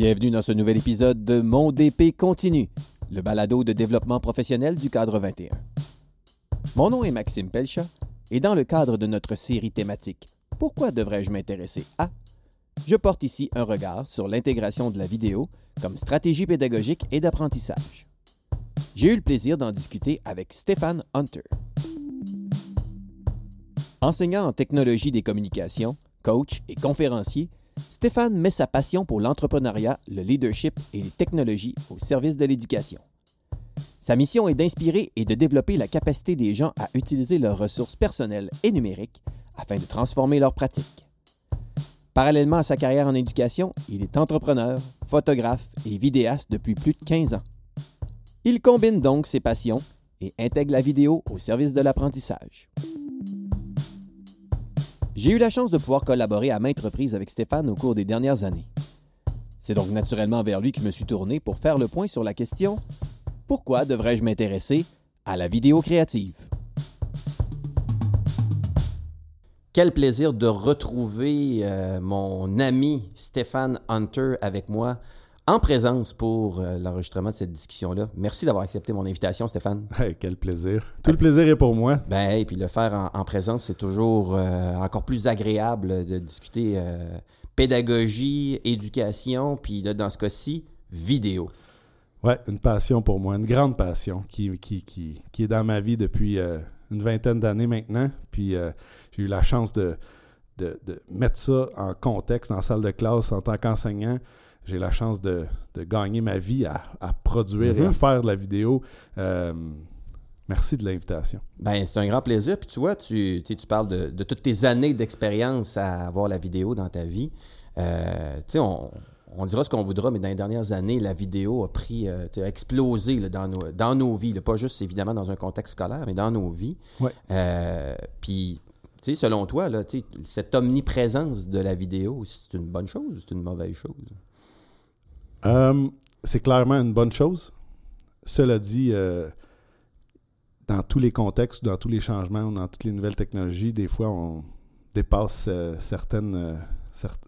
Bienvenue dans ce nouvel épisode de Mon DP continue, le balado de développement professionnel du cadre 21. Mon nom est Maxime Pelcha et dans le cadre de notre série thématique Pourquoi devrais-je m'intéresser à? je porte ici un regard sur l'intégration de la vidéo comme stratégie pédagogique et d'apprentissage. J'ai eu le plaisir d'en discuter avec Stéphane Hunter. Enseignant en technologie des communications, coach et conférencier, Stéphane met sa passion pour l'entrepreneuriat, le leadership et les technologies au service de l'éducation. Sa mission est d'inspirer et de développer la capacité des gens à utiliser leurs ressources personnelles et numériques afin de transformer leurs pratiques. Parallèlement à sa carrière en éducation, il est entrepreneur, photographe et vidéaste depuis plus de 15 ans. Il combine donc ses passions et intègre la vidéo au service de l'apprentissage. J'ai eu la chance de pouvoir collaborer à maintes reprises avec Stéphane au cours des dernières années. C'est donc naturellement vers lui que je me suis tourné pour faire le point sur la question Pourquoi devrais-je m'intéresser à la vidéo créative Quel plaisir de retrouver euh, mon ami Stéphane Hunter avec moi en présence pour euh, l'enregistrement de cette discussion-là. Merci d'avoir accepté mon invitation, Stéphane. quel plaisir. Tout le plaisir est pour moi. Ben, et puis le faire en, présence, c'est toujours euh, encore plus agréable de discuter euh, pédagogie, éducation, puis dans ce cas-ci, vidéo. Oui, une passion pour moi, une grande passion qui, qui, qui, qui est dans ma vie depuis une vingtaine d'années maintenant. Puis j'ai eu la chance de, de, de mettre ça en contexte en salle de classe en tant qu'enseignant j'ai la chance de, gagner ma vie à, produire et à mhm. faire de la vidéo. Euh, merci de l'invitation. Ben, c'est un grand plaisir. Puis tu vois, tu, tu parles de, toutes tes années d'expérience à avoir la vidéo dans ta vie. Euh, tu sais, on, dira ce qu'on voudra, mais dans les dernières années, la vidéo a pris, euh, a explosé dans, nos, dans nos vies. pas juste évidemment dans un contexte scolaire, mais dans nos vies. Ouais. puis, selon toi, là, cette omniprésence de la vidéo, c'est une bonne chose ou c'est une mauvaise chose? Euh, c'est clairement une bonne chose. Cela dit, euh, dans tous les contextes, dans tous les changements, dans toutes les nouvelles technologies, des fois, on dépasse euh, certaines,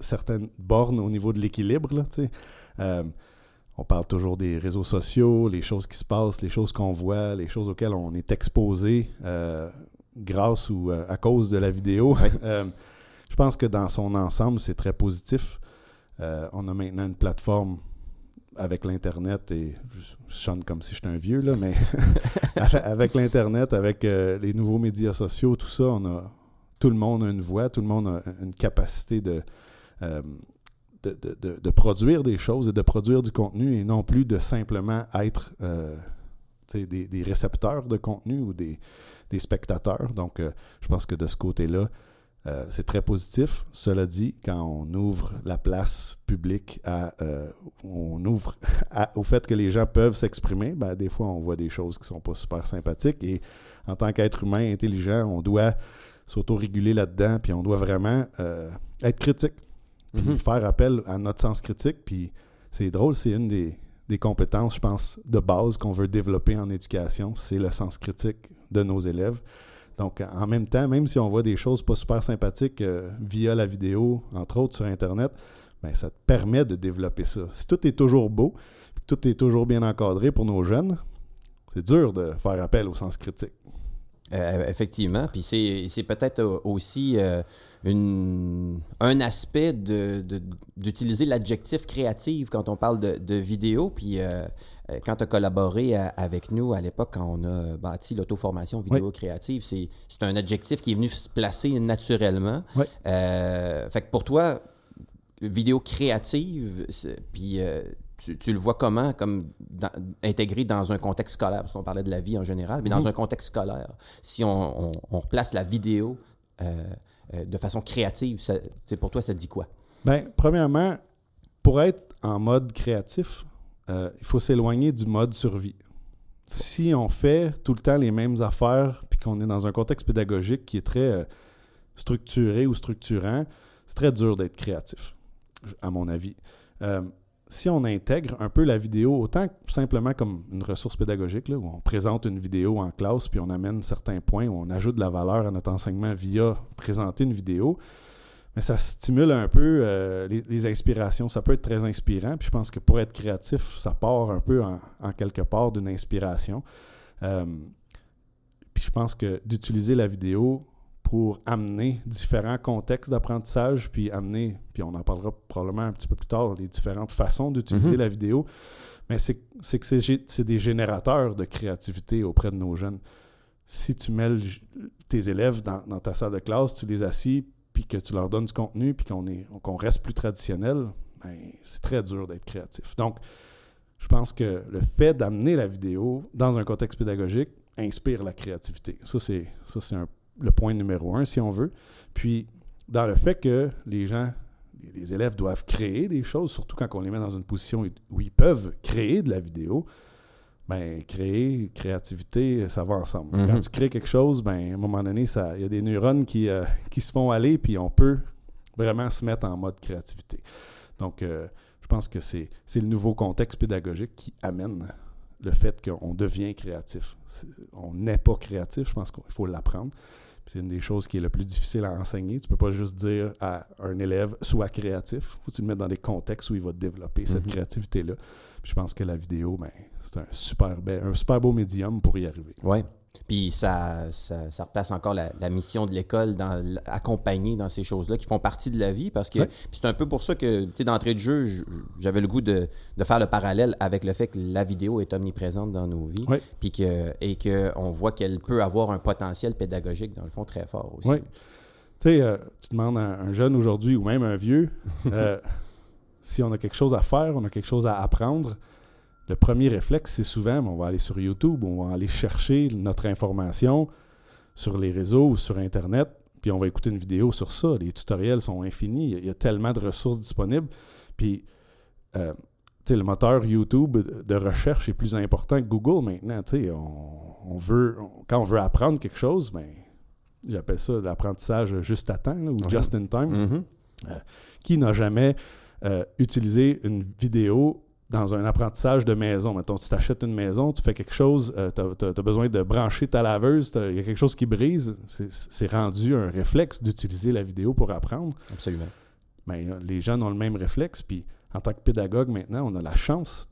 certaines bornes au niveau de l'équilibre. on parle toujours des réseaux sociaux, les choses qui se passent, les choses qu'on voit, les choses auxquelles on est exposé grâce ou à cause de la vidéo. je pense que dans son ensemble, c'est très positif. on a maintenant une plateforme avec l'Internet, et je sonne comme si j'étais un vieux, là, mais avec l'Internet, avec euh, les nouveaux médias sociaux, tout ça, on a, tout le monde a une voix, tout le monde a une capacité de, euh, de, produire des choses et de produire du contenu et non plus de simplement être euh, des, des, récepteurs de contenu ou des, des spectateurs. Donc, je pense que de ce côté-là, euh, c'est très positif. Cela dit, quand on ouvre la place publique à, euh, on ouvre au fait que les gens peuvent s'exprimer, ben, des fois on voit des choses qui sont pas super sympathiques. Et en tant qu'être humain intelligent, on doit s'auto-réguler là-dedans, puis on doit vraiment euh, être critique, puis mm-hmm. faire appel à notre sens critique. Puis c'est drôle, c'est une des, des compétences, je pense, de base qu'on veut développer en éducation, c'est le sens critique de nos élèves. Donc, en même temps, même si on voit des choses pas super sympathiques euh, via la vidéo, entre autres sur Internet, ben, ça te permet de développer ça. Si tout est toujours beau, tout est toujours bien encadré pour nos jeunes, c'est dur de faire appel au sens critique. Euh, effectivement. Puis c'est peut-être aussi euh, un aspect d'utiliser de, l'adjectif créatif quand on parle de, de vidéo. Puis euh, quand tu as collaboré euh, avec nous à l'époque, quand on a bâti l'auto-formation vidéo créative, c'est un adjectif qui est venu se placer naturellement. Euh, fait que pour toi, vidéo créative, puis tu, le vois comment, comme intégré dans un contexte scolaire, parce qu'on parlait de la vie en général, mais dans mhm. un contexte scolaire, si on, replace la vidéo de façon créative, pour toi, ça dit quoi? Bien, premièrement, pour être en mode créatif, euh, il faut s'éloigner du mode survie. Si on fait tout le temps les mêmes affaires, puis qu'on est dans un contexte pédagogique qui est très euh, structuré ou structurant, c'est très dur d'être créatif, à mon avis. Euh, si on intègre un peu la vidéo, autant simplement comme une ressource pédagogique, où on présente une vidéo en classe, puis on amène certains points, où on ajoute de la valeur à notre enseignement via présenter une vidéo, mais ça stimule un peu euh, les, inspirations. Ça peut être très inspirant. Puis je pense que pour être créatif, ça part un peu en, quelque part d'une inspiration. Euh, puis je pense que d'utiliser la vidéo pour amener différents contextes d'apprentissage, puis amener, puis on en parlera probablement un petit peu plus tard, les différentes façons d'utiliser mhm. la vidéo, mais c'est que c'est des générateurs de créativité auprès de nos jeunes. Si tu mets tes élèves dans, dans ta salle de classe, tu les assis, puis que tu leur donnes du contenu, puis qu'on qu'on reste plus traditionnel, ben, c'est très dur d'être créatif. Donc, je pense que le fait d'amener la vidéo dans un contexte pédagogique inspire la créativité. Ça, c'est, le point numéro un, si on veut. Puis, dans le fait que les gens, les élèves doivent créer des choses, surtout quand on les met dans une position où ils peuvent créer de la vidéo, ben, créer, créativité, ça va ensemble. Quand mhm. tu crées quelque chose, ben, à un moment donné, il y a des neurones qui, euh, qui se font aller, puis on peut vraiment se mettre en mode créativité. Donc, euh, je pense que c'est le nouveau contexte pédagogique qui amène le fait qu'on devient créatif. On n'est pas créatif, je pense qu'il faut l'apprendre. C'est une des choses qui est le plus difficile à enseigner. Tu peux pas juste dire à un élève sois créatif. Faut que tu le mettes dans des contextes où il va développer cette mhm. Je pense que la vidéo, ben, c'est un super, un super beau médium pour y arriver. Oui. Puis ça, ça, ça, replace encore la, mission de l'école dans accompagner dans ces choses-là qui font partie de la vie parce que c'est un peu pour ça que, tu sais, d'entrée de jeu, j'avais le goût de, de, faire le parallèle avec le fait que la vidéo est omniprésente dans nos vies puis que, et qu'on voit qu'elle peut avoir un potentiel pédagogique, dans le fond, très fort aussi. Oui. Tu sais, euh, tu demandes à un jeune aujourd'hui ou même un vieux, euh, si on a quelque chose à faire, on a quelque chose à apprendre, le premier réflexe, c'est souvent, on va aller sur YouTube, on va aller chercher notre information sur les réseaux ou sur Internet, puis on va écouter une vidéo sur ça. Les tutoriels sont infinis, il y a, tellement de ressources disponibles. Puis, euh, le moteur YouTube de recherche est plus important que Google maintenant. On, on, veut, quand on veut apprendre quelque chose, ben, j'appelle ça l'apprentissage juste à temps ou just in time. Mm-hmm. Euh, qui n'a jamais euh, utilisé une vidéo dans un apprentissage de maison. Mettons, tu t'achètes une maison, tu fais quelque chose, euh, tu as, besoin de brancher ta laveuse, il y a quelque chose qui brise, c'est rendu un réflexe d'utiliser la vidéo pour apprendre. Absolument. Mais ben, les jeunes ont le même réflexe, puis en tant que pédagogue, maintenant, on a la chance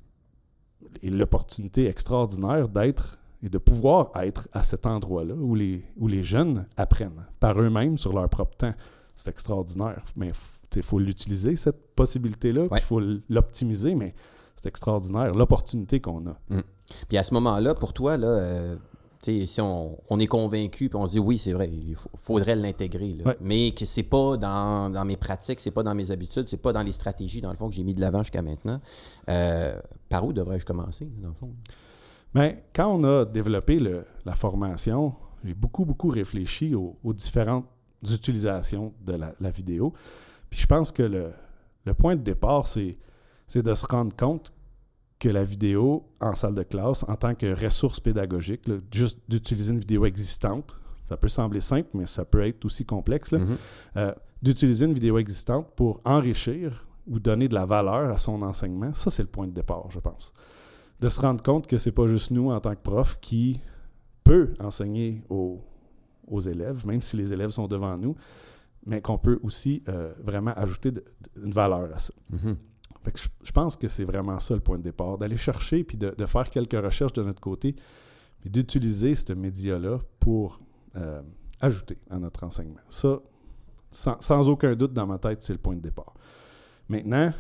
et l'opportunité extraordinaire d'être et de pouvoir être à cet endroit-là où les, où les jeunes apprennent par eux-mêmes sur leur propre temps. C'est extraordinaire. Mais il faut l'utiliser, cette possibilité-là, il faut l'optimiser, mais c'est extraordinaire, l'opportunité qu'on a. Mm. Puis à ce moment-là, pour toi, là, euh, si on, est convaincu puis on se dit oui, c'est vrai, il faudrait l'intégrer, mais que c'est pas dans, mes pratiques, c'est pas dans mes habitudes, c'est pas dans les stratégies, dans le fond, que j'ai mis de l'avant jusqu'à maintenant. Euh, par où devrais-je commencer, dans le fond? Bien, quand on a développé la formation, j'ai beaucoup, beaucoup réfléchi aux, différentes utilisations de la, vidéo. Puis je pense que le, le point de départ, c'est c'est de se rendre compte que la vidéo en salle de classe, en tant que ressource pédagogique, juste d'utiliser une vidéo existante, ça peut sembler simple, mais ça peut être aussi complexe, mm-hmm. euh, d'utiliser une vidéo existante pour enrichir ou donner de la valeur à son enseignement, ça c'est le point de départ, je pense. De se rendre compte que c'est pas juste nous en tant que prof qui peut enseigner aux, élèves, même si les élèves sont devant nous, mais qu'on peut aussi euh, vraiment ajouter une valeur à ça. Mm-hmm je, pense que c'est vraiment ça le point de départ, d'aller chercher puis de, faire quelques recherches de notre côté, puis d'utiliser ce média-là pour euh, ajouter à notre enseignement. Ça, sans, aucun doute dans ma tête, c'est le point de départ. Maintenant,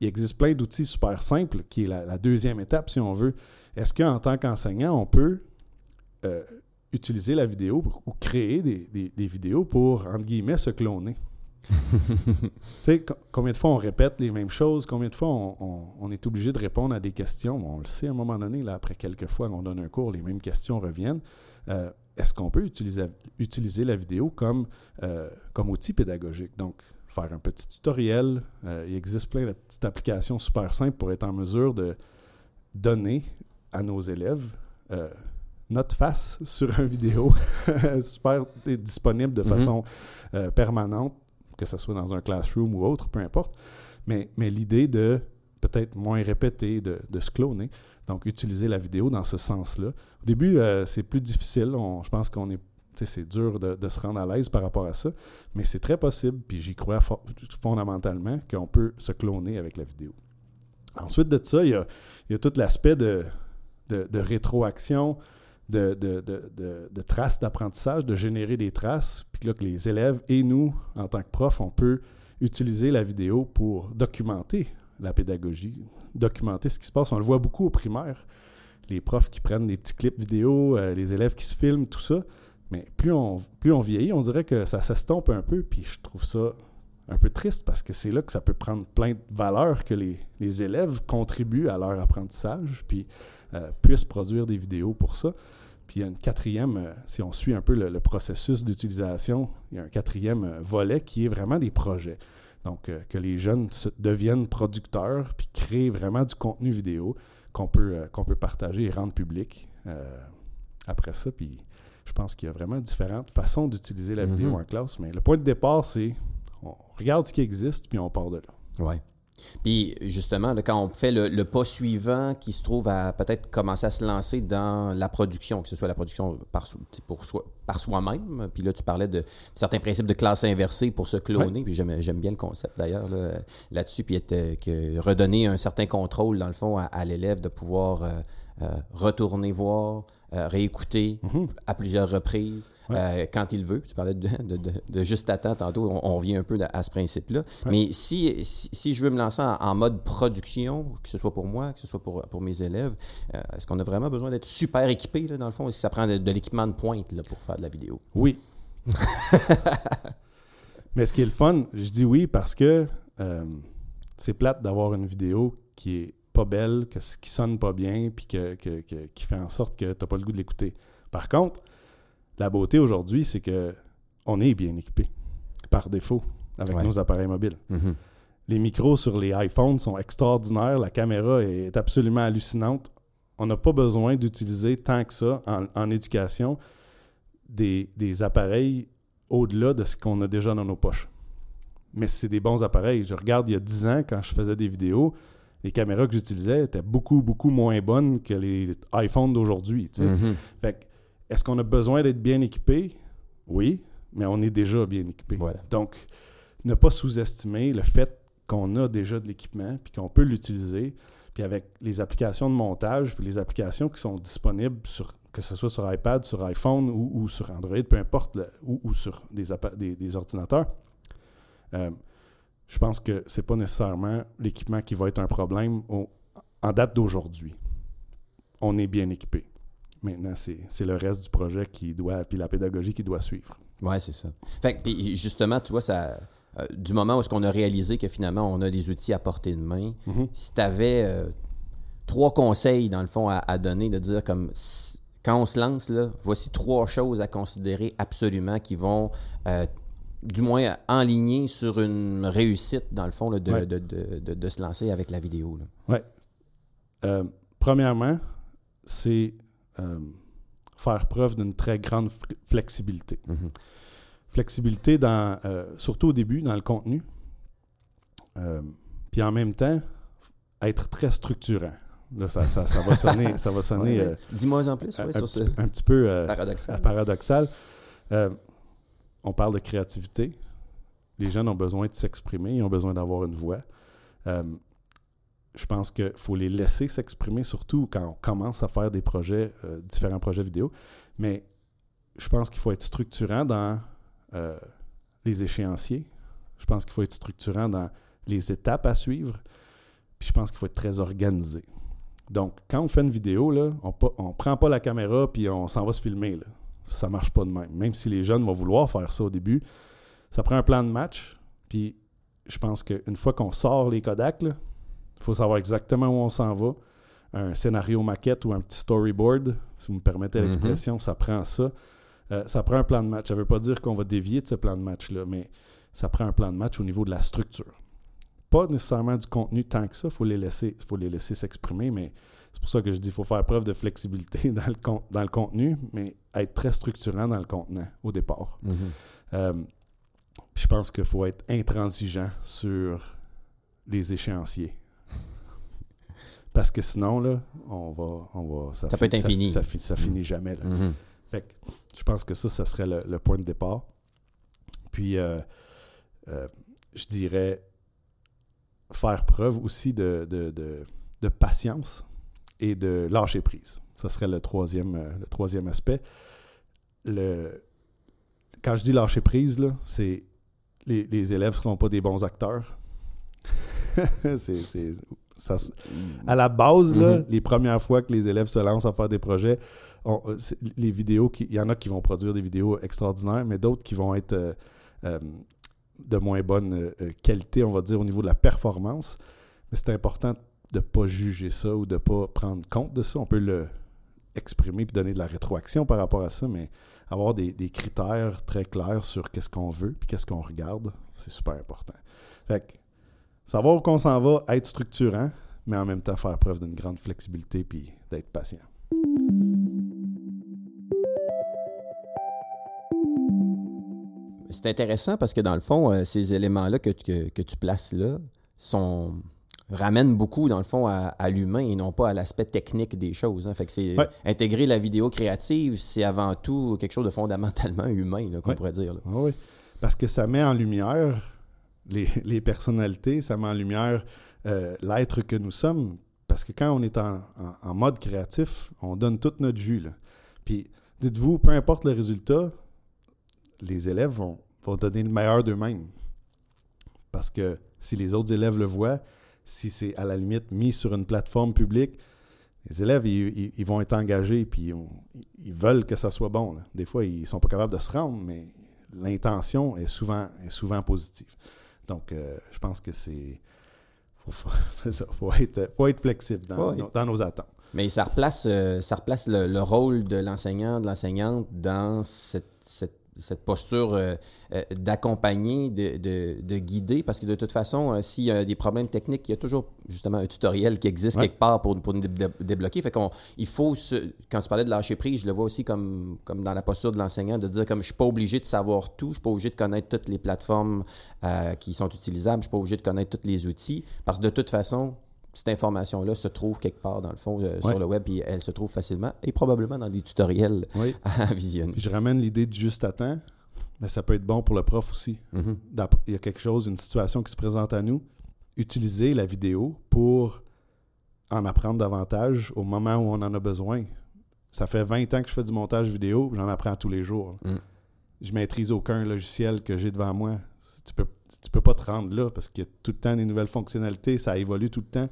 il existe plein d'outils super simples, qui est la, deuxième étape, si on veut. Est-ce qu'en tant qu'enseignant, on peut euh, utiliser la vidéo ou créer des, des, vidéos pour, entre guillemets, se cloner? tu sais, combien de fois on répète les mêmes choses, combien de fois on, est obligé de répondre à des questions? On le sait à un moment donné, là, après quelques fois qu'on donne un cours, les mêmes questions reviennent. Euh, est-ce qu'on peut utiliser, utiliser la vidéo comme, euh, comme outil pédagogique? Donc, faire un petit tutoriel. Euh, il existe plein de petites applications super simples pour être en mesure de donner à nos élèves notre face sur une vidéo super disponible de mm-hmm. façon permanente que ce soit dans un classroom ou autre, peu importe. Mais, mais l'idée de peut-être moins répéter, de, de, se cloner, donc utiliser la vidéo dans ce sens-là. Au début, euh, c'est plus difficile. je pense qu'on est c'est dur de, de, se rendre à l'aise par rapport à ça, mais c'est très possible, puis j'y crois fondamentalement qu'on peut se cloner avec la vidéo. Ensuite de ça, il y a, il y a tout l'aspect de, de, de, rétroaction, de, traces d'apprentissage, de générer des traces, puis là que les élèves et nous, en tant que profs, on peut utiliser la vidéo pour documenter la pédagogie, documenter ce qui se passe. On le voit beaucoup au primaire les profs qui prennent des petits clips vidéo, euh, les élèves qui se filment, tout ça. Mais plus on, plus on vieillit, on dirait que ça s'estompe un peu, puis je trouve ça un peu triste parce que c'est là que ça peut prendre plein de valeurs que les, élèves contribuent à leur apprentissage, puis euh, puissent produire des vidéos pour ça. Puis il y a une quatrième, euh, si on suit un peu le, processus d'utilisation, il y a un quatrième volet qui est vraiment des projets. Donc, que les jeunes deviennent producteurs, puis créent vraiment du contenu vidéo qu'on peut, euh, qu'on peut partager et rendre public euh, après ça. Puis je pense qu'il y a vraiment différentes façons d'utiliser la vidéo mm-hmm. en classe. Mais le point de départ, c'est on regarde ce qui existe, puis on part de là. Ouais. Puis justement, quand on fait le, pas suivant qui se trouve à peut-être commencer à se lancer dans la production, que ce soit la production par, pour soi, par soi-même, puis là tu parlais de, certains principes de classe inversée pour se cloner, puis j'aime bien le concept d'ailleurs là-dessus, puis que redonner un certain contrôle dans le fond à, l'élève de pouvoir euh, euh, retourner voir, euh, réécouter mhm. à plusieurs reprises euh, quand il veut. Tu parlais de, de, juste à temps tantôt, on, revient un peu à ce principe-là. Mais si, si, je veux me lancer en, mode production, que ce soit pour moi, que ce soit pour, pour mes élèves, est-ce qu'on a vraiment besoin d'être super équipé, là, dans le fond, si ça prend de, l'équipement de pointe là, pour faire de la vidéo? Oui. Mais ce qui est le fun, je dis oui parce que c'est plate d'avoir une vidéo qui est pas belle, que, qui sonne pas bien, puis que, qui fait en sorte que tu n'as pas le goût de l'écouter. Par contre, la beauté aujourd'hui, c'est que on est bien équipé, par défaut, avec nos appareils mobiles. Mm-hmm. Les micros sur les iPhones sont extraordinaires, la caméra est absolument hallucinante. On n'a pas besoin d'utiliser tant que ça en, éducation des, des appareils au-delà de ce qu'on a déjà dans nos poches. Mais c'est des bons appareils. Je regarde il y a 10 ans, quand je faisais des vidéos, les caméras que j'utilisais étaient beaucoup, beaucoup moins bonnes que les iPhones d'aujourd'hui. Fait est-ce qu'on a besoin d'être bien équipé? Oui, mais on est déjà bien équipé. Donc, ne pas sous-estimer le fait qu'on a déjà de l'équipement puis qu'on peut l'utiliser. Puis avec les applications de montage, puis les applications qui sont disponibles sur que ce soit sur iPad, sur iPhone ou, sur Android, peu importe, ou, sur des, des, ordinateurs, euh, je pense que c'est pas nécessairement l'équipement qui va être un problème en date d'aujourd'hui. On est bien équipé. Maintenant, c'est le reste du projet qui doit, puis la pédagogie qui doit suivre. Oui, c'est ça. Fait justement, tu vois, ça, euh, du moment où est-ce qu'on a réalisé que finalement, on a des outils à portée de main, mm-hmm. si tu avais euh, trois conseils, dans le fond, à, donner, de dire comme quand on se lance, là, voici trois choses à considérer absolument qui vont euh, du moins enligné sur une réussite, dans le fond, de, de, se lancer avec la vidéo. Oui. Euh, premièrement, c'est euh, faire preuve d'une très grande flexibilité. Mm-hmm. Flexibilité, dans, euh, surtout au début, dans le contenu. Puis en même temps, être très structurant. Là, ça, ça, va sonner. ça va sonner Dis-moi en plus un, sur ce... un, petit peu paradoxal. paradoxal on parle de créativité. Les jeunes ont besoin de s'exprimer, ils ont besoin d'avoir une voix. Euh, je pense qu'il faut les laisser s'exprimer, surtout quand on commence à faire des projets, euh, différents projets vidéo. Mais je pense qu'il faut être structurant dans euh, les échéanciers. Je pense qu'il faut être structurant dans les étapes à suivre. Puis je pense qu'il faut être très organisé. Donc, quand on fait une vidéo, on ne prend pas la caméra puis on s'en va se filmer. Ça marche pas de même. Même si les jeunes vont vouloir faire ça au début, ça prend un plan de match. Puis je pense qu'une fois qu'on sort les Kodak, il faut savoir exactement où on s'en va. Un scénario maquette ou un petit storyboard, si vous me permettez mhm. l'expression, ça prend ça. Euh, ça prend un plan de match. Ça ne veut pas dire qu'on va dévier de ce plan de match-là, mais ça prend un plan de match au niveau de la structure. Pas nécessairement du contenu tant que ça, il faut les laisser, faut les laisser s'exprimer, mais c'est pour ça que je dis qu'il faut faire preuve de flexibilité dans le, dans le contenu, mais être très structurant dans le contenant au départ. Mhm. Euh, je pense qu'il faut être intransigeant sur les échéanciers. Parce que sinon, là, on va. On va ça, peut être infini. Ça, finit jamais. Là. Mhm. Fait que je pense que ça, ça serait le, le point de départ. Puis, euh, euh, je dirais faire preuve aussi de, de, de- de patience et de lâcher prise. Ça serait le troisième, euh, le troisième aspect. Le, quand je dis lâcher prise, là, c'est les, les élèves ne seront pas des bons acteurs. c'est, c'est- ça à la base, là, Mhm. les premières fois que les élèves se lancent à faire des projets, on- euh, les vidéos, qui- il y en a qui vont produire des vidéos extraordinaires, mais d'autres qui vont être euh, euh, de moins bonne euh, qualité, on va dire, au niveau de la performance. Mais c'est important de ne pas juger ça ou de pas prendre compte de ça. On peut le exprimer puis donner de la rétroaction par rapport à ça, mais avoir des, des critères très clairs sur qu'est-ce qu'on veut puis qu'est-ce qu'on regarde, c'est super important. Fait que, savoir où qu'on s'en va, être structurant, mais en même temps faire preuve d'une grande flexibilité puis d'être patient. C'est intéressant parce que dans le fond, euh, ces éléments-là que, que- que tu places là sont ramènent beaucoup, dans le fond, à, à l'humain et non pas à l'aspect technique des choses. hein. Fait que c'est Ouais. intégrer la vidéo créative, c'est avant tout quelque chose de fondamentalement humain, qu'on Ouais. pourrait dire. là. Ah oui, parce que ça met en lumière les, les personnalités, ça met en lumière euh, l'être que nous sommes. Parce que quand on est en, en- en mode créatif, on donne toute notre jus. là. Puis, dites-vous, peu importe le résultat, les élèves vont, vont donner le meilleur d'eux-mêmes. Parce que si les autres élèves le voient, si c'est à la limite mis sur une plateforme publique, les élèves, ils, ils- ils vont être engagés, puis ils veulent que ça soit bon. là. Des fois, ils sont pas capables de se rendre, mais l'intention est souvent, est souvent positive. Donc, euh, je pense que c'est. Faut, faut- faut être, faut être flexible dans, Ouais. nos, dans nos attentes. Mais ça replace, euh, ça replace le, le rôle de l'enseignant, de l'enseignante dans cette, cette- cette posture euh, euh, d'accompagner, de, de- de guider, parce que de toute façon, euh, s'il y a des problèmes techniques, il y a toujours justement un tutoriel qui existe Ouais. quelque part pour, pour nous dé- dé- débloquer. Fait qu'on, il faut, se- quand tu parlais de lâcher prise, je le vois aussi comme, comme dans la posture de l'enseignant, de dire comme je suis pas obligé de savoir tout, je suis pas obligé de connaître toutes les plateformes qui sont utilisables, je suis pas obligé de connaître tous les outils, parce que de toute façon, cette information-là se trouve quelque part dans le fond euh, Ouais. sur le web et elle se trouve facilement et probablement dans des tutoriels Oui. à visionner. Puis je ramène l'idée du juste à temps, mais ça peut être bon pour le prof aussi. Mhm. D'après- Il y a quelque chose, une situation qui se présente à nous. Utiliser la vidéo pour en apprendre davantage au moment où on en a besoin. Ça fait 20 ans que je fais du montage vidéo, j'en apprends tous les jours. Mm. Je maîtrise aucun logiciel que j'ai devant moi. Tu peux, tu peux pas te rendre là parce qu'il y a tout le temps des nouvelles fonctionnalités, ça évolue tout le temps.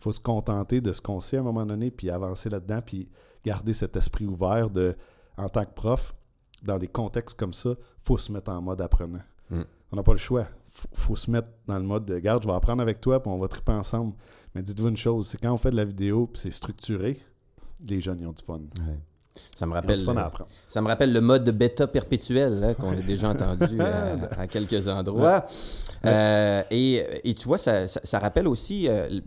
Il faut se contenter de ce qu'on sait à un moment donné, puis avancer là-dedans, puis garder cet esprit ouvert de, en tant que prof, dans des contextes comme ça, faut se mettre en mode apprenant. Mm. On n'a pas le choix. Faut, faut se mettre dans le mode de garde, je vais apprendre avec toi, puis on va triper ensemble. Mais dites-vous une chose, c'est quand on fait de la vidéo, puis c'est structuré, les jeunes ils ont du fun. Ouais. Ça me rappelle, apprendre. ça me rappelle le mode bêta perpétuel hein, qu'on a déjà entendu à, à quelques endroits. Euh, et, et tu vois, ça, ça- ça rappelle aussi euh,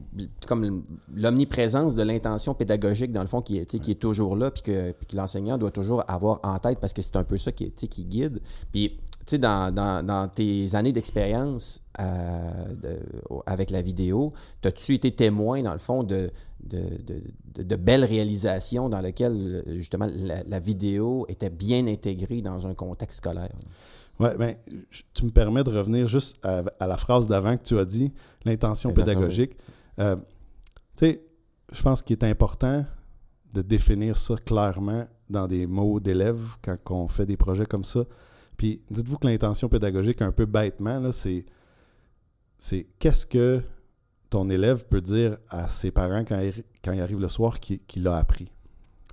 comme l'omniprésence de l'intention pédagogique, dans le fond, qui qui est toujours là, puis que, l'enseignant doit toujours avoir en tête, parce que c'est un peu ça qui, qui guide. Puis, sais, dans, dans- dans tes années d'expérience euh, de- avec la vidéo, as-tu été témoin, dans le fond, de, de, de- belles réalisations dans lesquelles, euh, justement, la, la vidéo était bien intégrée dans un contexte scolaire? Ouais, ben, je- tu me permets de revenir juste à, à la phrase d'avant que tu as dit, l'intention L'intention, pédagogique. Euh, tu sais, je pense qu'il est important de définir ça clairement dans des mots d'élèves quand on fait des projets comme ça. Puis dites-vous que l'intention pédagogique, un peu bêtement, là, c'est, c'est qu'est-ce que ton élève peut dire à ses parents quand il, quand il arrive le soir qu'il, qu'il a appris?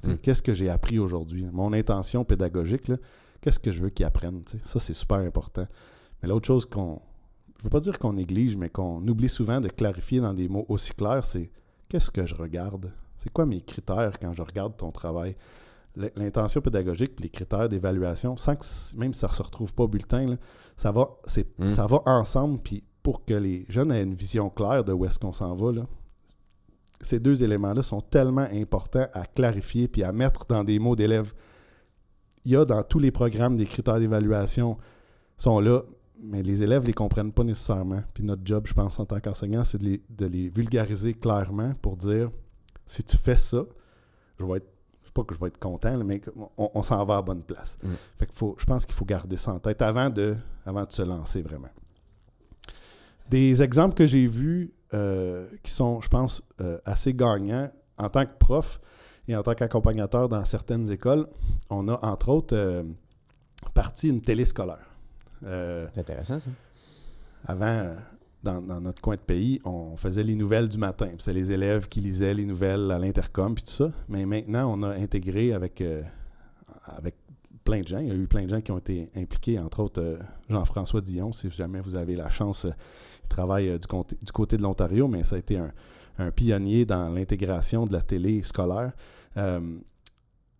C'est Mm. Qu'est-ce que j'ai appris aujourd'hui? Mon intention pédagogique, là, qu'est-ce que je veux qu'ils apprennent? tu sais? Ça, c'est super important. Mais l'autre chose qu'on. Je veux pas dire qu'on néglige, mais qu'on oublie souvent de clarifier dans des mots aussi clairs, c'est qu'est-ce que je regarde? C'est quoi mes critères quand je regarde ton travail? L'intention pédagogique puis les critères d'évaluation, sans que même si ça ne se retrouve pas au bulletin, là, ça, va, c'est, Mm. ça va ensemble. Puis pour que les jeunes aient une vision claire de où est-ce qu'on s'en va, là, ces deux éléments-là sont tellement importants à clarifier puis à mettre dans des mots d'élèves. Il y a dans tous les programmes des critères d'évaluation sont là, mais les élèves ne les comprennent pas nécessairement. Puis notre job, je pense, en tant qu'enseignant, c'est de les, de les vulgariser clairement pour dire si tu fais ça, je vais être, sais pas que je vais être content, là, mais on, on s'en va à bonne place. Mm. Fait que faut, je pense qu'il faut garder ça en tête avant de, avant de se lancer vraiment. Des exemples que j'ai vus euh, qui sont, je pense, euh, assez gagnants en tant que prof et en tant qu'accompagnateur dans certaines écoles, on a entre autres euh, parti une télé scolaire. C'est intéressant, ça. avant, dans, notre coin de pays, on faisait les nouvelles du matin. C'est les élèves qui lisaient les nouvelles à l'intercom puis tout ça. Mais maintenant, on a intégré avec, euh, avec plein de gens. Il y a eu plein de gens qui ont été impliqués, entre autres euh, Jean-François Dion, si jamais vous avez la chance. euh, il travaille euh, du, côté, du côté de l'Ontario, mais ça a été un, un pionnier dans l'intégration de la télé scolaire.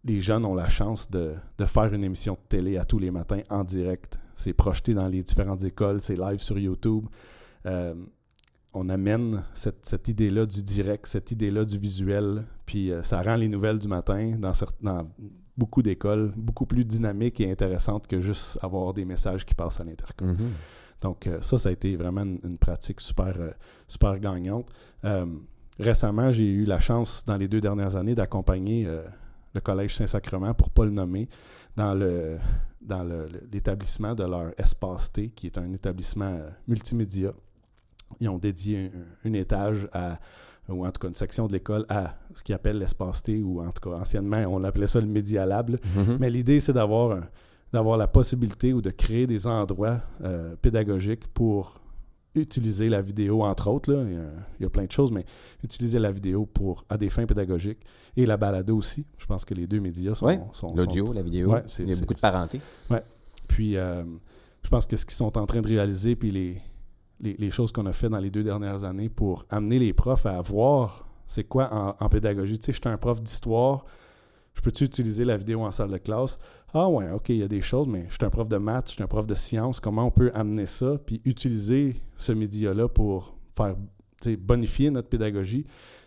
Les jeunes ont la chance de, de faire une émission de télé à tous les matins en direct. C'est projeté dans les différentes écoles, c'est live sur YouTube. Euh, on amène cette, cette idée-là du direct, cette idée-là du visuel, puis euh, ça rend les nouvelles du matin dans, beaucoup d'écoles beaucoup plus dynamiques et intéressantes que juste avoir des messages qui passent à l'intercom. Mhm. Donc, euh, ça, ça a été vraiment une, une pratique super, euh, super gagnante. Récemment, j'ai eu la chance, dans les deux dernières années, d'accompagner le Collège Saint-Sacrement, pour ne pas le nommer, dans le dans le- le- l'établissement de leur Espace T, qui est un établissement multimédia. Ils ont dédié un, un étage à ou en tout cas une section de l'école à ce qu'ils appellent l'espace T, ou en tout cas anciennement on appelait ça le Media Lab. Mhm. Mais l'idée, c'est d'avoir la possibilité ou de créer des endroits euh, pédagogiques pour utiliser la vidéo, entre autres. Là. Il, y a, il y a plein de choses, mais utiliser la vidéo pour à des fins pédagogiques et la balado aussi. Je pense que les deux médias sont... Ouais, sont- L'audio, sont- la vidéo. Ouais, il y a beaucoup de parenté. Puis, euh, je pense que ce qu'ils sont en train de réaliser, puis les, les, choses qu'on a fait dans les deux dernières années pour amener les profs à voir c'est quoi en, pédagogie. Tu sais, je suis un prof d'histoire, je peux-tu utiliser la vidéo en salle de classe? Ah ouais, ok, il y a des choses, mais je suis un prof de maths, je suis un prof de sciences. Comment on peut amener ça, puis utiliser ce média-là pour faire bonifier notre pédagogie?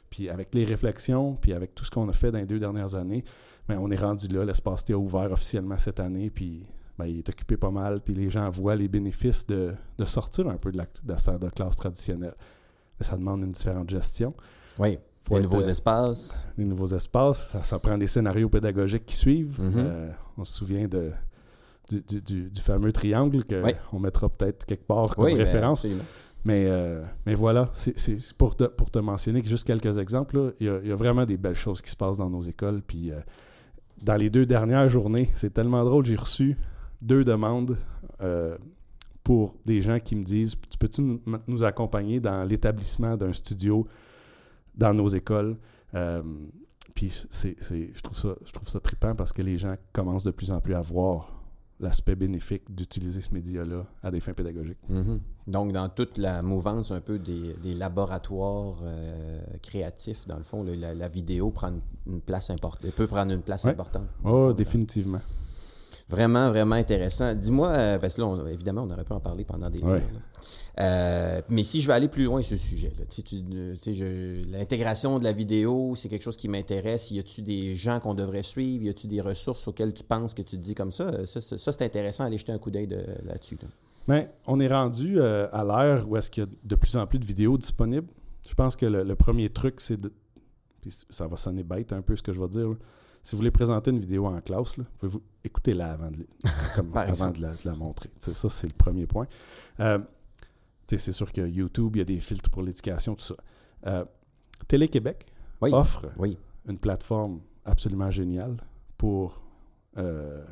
Puis avec les réflexions, puis avec tout ce qu'on a fait dans les deux dernières années, ben, on est rendu là. L'espace T a ouvert officiellement cette année, puis ben, il est occupé pas mal, puis les gens voient les bénéfices de, de sortir un peu de la, de la salle de classe traditionnelle. Mais ça demande une différente gestion. Oui. Faut les nouveaux euh, espaces. les nouveaux espaces, ça, ça prend des scénarios pédagogiques qui suivent. Mhm. Euh, on se souvient de, du, du- du- fameux triangle qu'on Oui. mettra peut-être quelque part comme Oui, ben, référence. Mais, euh, mais voilà, c'est pour te, pour te mentionner que juste quelques exemples. là, Il y, a, il y a vraiment des belles choses qui se passent dans nos écoles. Puis euh, dans les deux dernières journées, c'est tellement drôle, j'ai reçu deux demandes euh, pour des gens qui me disent Tu peux-tu nous, nous accompagner dans l'établissement d'un studio dans nos écoles? Euh, Puis c'est, c'est- je, trouve ça, je trouve ça trippant parce que les gens commencent de plus en plus à voir l'aspect bénéfique d'utiliser ce média-là à des fins pédagogiques. Mhm. Donc, dans toute la mouvance un peu des, des laboratoires euh, créatifs, dans le fond, la, la vidéo prend une, place importante, peut prendre une place Ouais. importante. Oh, définitivement. Vraiment, vraiment intéressant. Dis-moi, euh, parce que là, on- évidemment, on aurait pu en parler pendant des Ouais. heures. Euh, mais si je vais aller plus loin sur ce sujet, l'intégration de la vidéo, c'est quelque chose qui m'intéresse. Y a-tu des gens qu'on devrait suivre? Y a-tu des ressources auxquelles tu penses que tu te dis comme ça? Ça, ça, ça, c'est intéressant, aller jeter un coup d'œil de- là-dessus. là. Mais on est rendu euh, à l'ère où est-ce qu'il y a de plus en plus de vidéos disponibles. Je pense que le, le premier truc, c'est de... puis ça va sonner bête un peu ce que je vais dire. là. Si vous voulez présenter une vidéo en classe, là, pouvez-vous écoutez-la avant de, comme avant de la, de la montrer. Ça, c'est le premier point. Euh, c'est sûr que YouTube, il y a des filtres pour l'éducation, tout ça. Euh, Télé-Québec Oui. offre Oui. une plateforme absolument géniale pour, euh,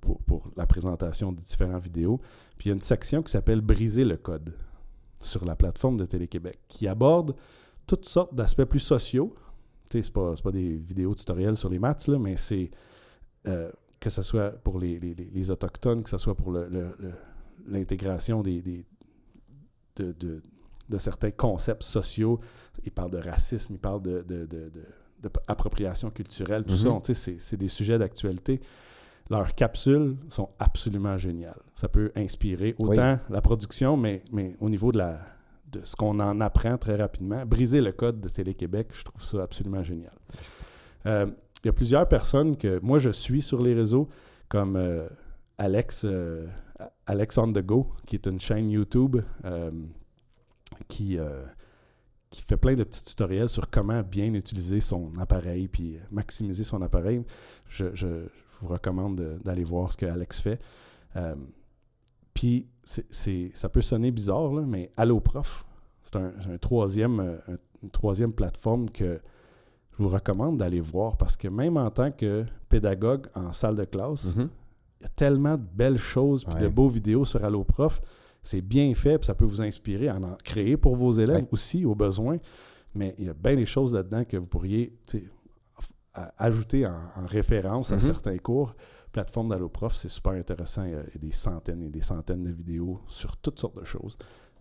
pour, pour la présentation de différentes vidéos. Puis il y a une section qui s'appelle Briser le code sur la plateforme de Télé-Québec qui aborde toutes sortes d'aspects plus sociaux. Tu sais, c'est pas, pas des vidéos tutoriels sur les maths, là, mais c'est euh, que ce soit pour les, les- les- Autochtones, que ce soit pour le- le- le- l'intégration des, des- de, de- de certains concepts sociaux. Il parle de racisme, il parle de, de- d'appropriation culturelle, tout Mhm. ça. Tu sais, c'est, c'est des sujets d'actualité. Leurs capsules sont absolument géniales. Ça peut inspirer autant la production, mais, mais au niveau de, la, de ce qu'on en apprend très rapidement. Briser le code de Télé-Québec, je trouve ça absolument génial. Euh, Il y a plusieurs personnes que moi je suis sur les réseaux, comme euh, Alex, euh, Alex on the Go, qui est une chaîne YouTube qui, fait plein de petits tutoriels sur comment bien utiliser son appareil puis maximiser son appareil. Je, je- vous recommande de- d'aller voir ce que Alex fait. Puis c'est- ça peut sonner bizarre, là, mais AlloProf, c'est un, un troisième, euh, un- une troisième plateforme que je vous recommande d'aller voir parce que même en tant que pédagogue en salle de classe, Mhm. il y a tellement de belles choses puis de Ouais. beaux vidéos sur AlloProf. C'est bien fait, puis ça peut vous inspirer à en créer pour vos élèves Ouais. aussi, au besoin. Mais il y a bien des choses là-dedans que vous pourriez ajouter en, en référence à Mhm. certains cours. Plateforme d'AlloProf, c'est super intéressant. Il y a des centaines et des centaines de vidéos sur toutes sortes de choses,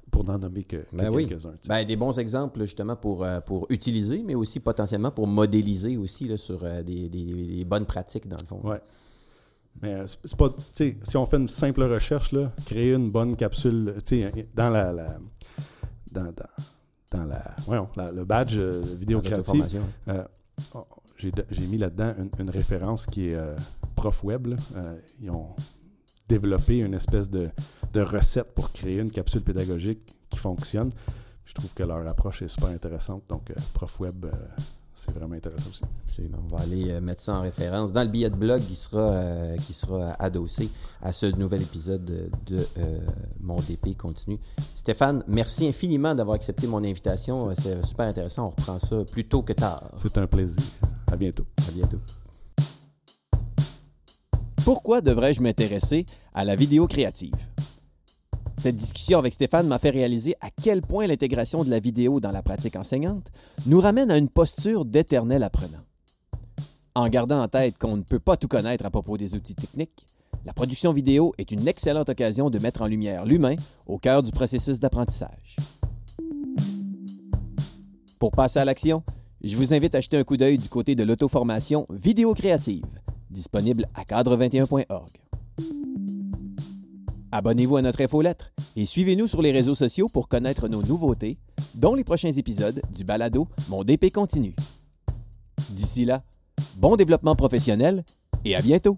pour n'en nommer que, que Ben oui. quelques-uns. Ben, des bons exemples justement pour, euh, pour utiliser, mais aussi potentiellement pour modéliser aussi là, sur euh, des, des- des bonnes pratiques dans le fond. Ouais. Mais euh, c'est pas. si on fait une simple recherche, là, créer une bonne capsule, sais, dans la. la- dans, dans, dans la, voyons, la- le badge euh, vidéo créative, euh, oh, j'ai j'ai mis là-dedans une, une référence qui est euh, ProfWeb. là. Euh, ils ont développé une espèce de, de recette pour créer une capsule pédagogique qui fonctionne. Je trouve que leur approche est super intéressante. Donc, euh, ProfWeb, euh, c'est vraiment intéressant aussi. Absolument. On va aller mettre ça en référence dans le billet de blog qui sera, qui sera adossé à ce nouvel épisode de, Mon DP continue. Stéphane, merci infiniment d'avoir accepté mon invitation. C'est super intéressant. On reprend ça plus tôt que tard. C'est un plaisir. À bientôt. À bientôt. Pourquoi devrais-je m'intéresser à la vidéo créative? Cette discussion avec Stéphane m'a fait réaliser à quel point l'intégration de la vidéo dans la pratique enseignante nous ramène à une posture d'éternel apprenant. En gardant en tête qu'on ne peut pas tout connaître à propos des outils techniques, la production vidéo est une excellente occasion de mettre en lumière l'humain au cœur du processus d'apprentissage. Pour passer à l'action, je vous invite à jeter un coup d'œil du côté de l'auto-formation Vidéo créative, disponible à cadre21.org. Abonnez-vous à notre infolettre et suivez-nous sur les réseaux sociaux pour connaître nos nouveautés, dont les prochains épisodes du balado Mon DP continue. D'ici là, bon développement professionnel et à bientôt!